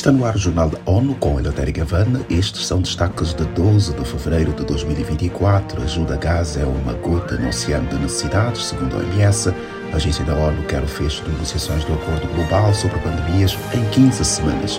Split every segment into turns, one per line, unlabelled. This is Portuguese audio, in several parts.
Está no ar o Jornal da ONU com Eleutério Gavana. Estes são destaques de 12 de fevereiro de 2024. Ajuda a Gaza é uma gota no oceano de necessidades, segundo a OMS. A agência da ONU quer o fecho de negociações do Acordo Global sobre pandemias em 15 semanas.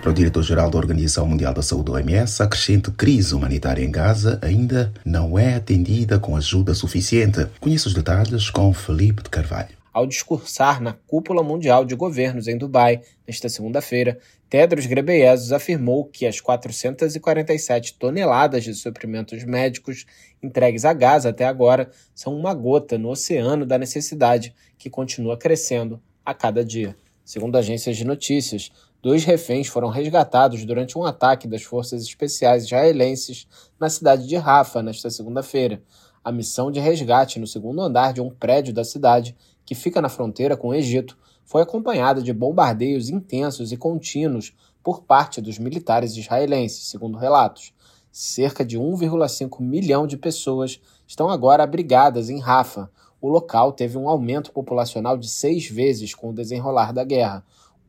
Para o diretor-geral da Organização Mundial da Saúde, OMS, a crescente crise humanitária em Gaza ainda não é atendida com ajuda suficiente. Conheça os detalhes com Felipe de Carvalho.
Ao discursar na Cúpula Mundial de Governos em Dubai, nesta segunda-feira, Tedros Ghebreyesus afirmou que as 447 toneladas de suprimentos médicos entregues a Gaza até agora são uma gota no oceano da necessidade, que continua crescendo a cada dia. Segundo agências de notícias, dois reféns foram resgatados durante um ataque das forças especiais israelenses na cidade de Rafa nesta segunda-feira. A missão de resgate no segundo andar de um prédio da cidade que fica na fronteira com o Egito, foi acompanhada de bombardeios intensos e contínuos por parte dos militares israelenses, segundo relatos. Cerca de 1,5 milhão de pessoas estão agora abrigadas em Rafa. O local teve um aumento populacional de seis vezes com o desenrolar da guerra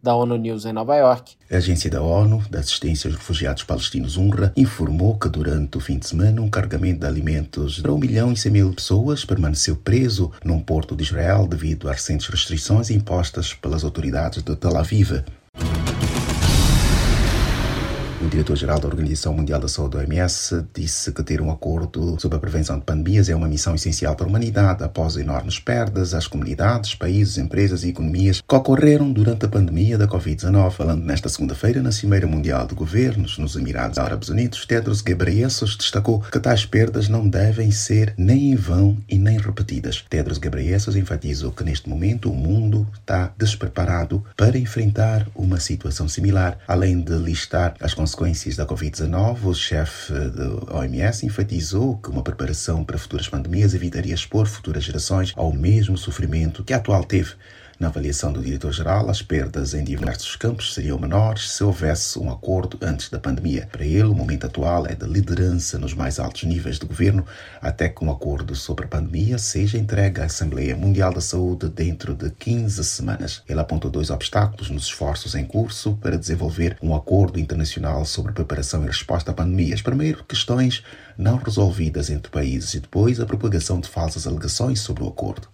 da ONU News em Nova York.
A agência da ONU da Assistência aos Refugiados Palestinos UNRWA informou que durante o fim de semana um carregamento de alimentos para 1 milhão e 100 mil pessoas permaneceu preso num porto de Israel devido às recentes restrições impostas pelas autoridades de Tel Aviv. O diretor-geral da Organização Mundial da Saúde, OMS, disse que ter um acordo sobre a prevenção de pandemias é uma missão essencial para a humanidade após enormes perdas às comunidades, países, empresas e economias que ocorreram durante a pandemia da Covid-19. Falando nesta segunda-feira na Cimeira Mundial de Governos nos Emirados Árabes Unidos, Tedros Ghebreyesus destacou que tais perdas não devem ser nem em vão e nem repetidas. Tedros Ghebreyesus enfatizou que neste momento o mundo está despreparado para enfrentar uma situação similar, além de listar as consequências consequências da Covid-19, o chefe da OMS enfatizou que uma preparação para futuras pandemias evitaria expor futuras gerações ao mesmo sofrimento que a atual teve. Na avaliação do diretor-geral, as perdas em diversos campos seriam menores se houvesse um acordo antes da pandemia. Para ele, o momento atual é de liderança nos mais altos níveis de governo, até que um acordo sobre a pandemia seja entregue à Assembleia Mundial da Saúde dentro de 15 semanas. Ele apontou dois obstáculos nos esforços em curso para desenvolver um acordo internacional sobre preparação e resposta a pandemias. Primeiro, questões não resolvidas entre países e depois a propagação de falsas alegações sobre o acordo.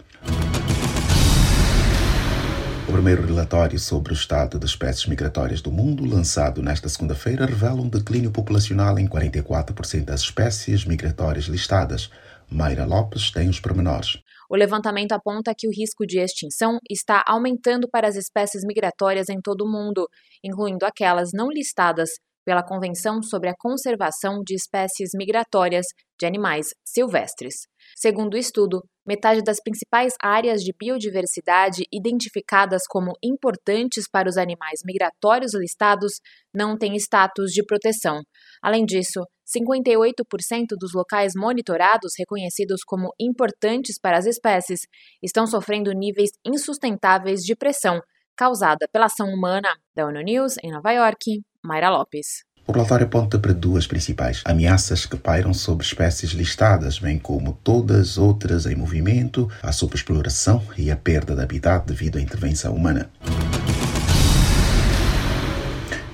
O primeiro relatório sobre o estado das espécies migratórias do mundo, lançado nesta segunda-feira, revela um declínio populacional em 44% das espécies migratórias listadas. Mayra Lopes tem os pormenores.
O levantamento aponta que o risco de extinção está aumentando para as espécies migratórias em todo o mundo, incluindo aquelas não listadas pela Convenção sobre a Conservação de Espécies Migratórias de Animais Silvestres. Segundo o estudo, metade das principais áreas de biodiversidade identificadas como importantes para os animais migratórios listados não têm status de proteção. Além disso, 58% dos locais monitorados reconhecidos como importantes para as espécies estão sofrendo níveis insustentáveis de pressão causada pela ação humana. Da ONU News, em Nova York, Mayra Lopes.
O relatório aponta para duas principais ameaças que pairam sobre espécies listadas, bem como todas outras em movimento, a superexploração e a perda de habitat devido à intervenção humana.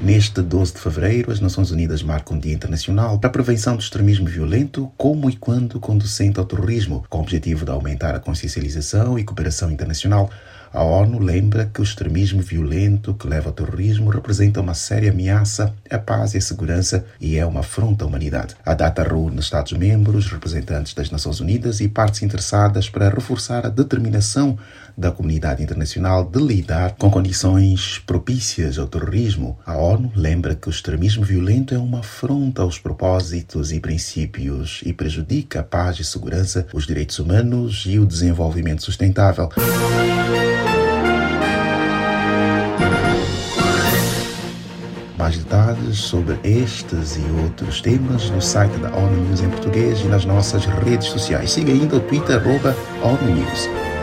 Neste 12 de fevereiro, as Nações Unidas marcam um Dia Internacional para a Prevenção do Extremismo Violento, como e quando conducente ao terrorismo, com o objetivo de aumentar a consciencialização e cooperação internacional a ONU lembra que o extremismo violento que leva ao terrorismo representa uma séria ameaça à paz e à segurança e é uma afronta à humanidade. A data reúne Estados-membros, representantes das Nações Unidas e partes interessadas para reforçar a determinação da comunidade internacional de lidar com condições propícias ao terrorismo. A ONU lembra que o extremismo violento é uma afronta aos propósitos e princípios e prejudica a paz e segurança, os direitos humanos e o desenvolvimento sustentável. Detalhes sobre estes e outros temas no site da ONU News em português e nas nossas redes sociais. Siga ainda o Twitter, arroba ONU News.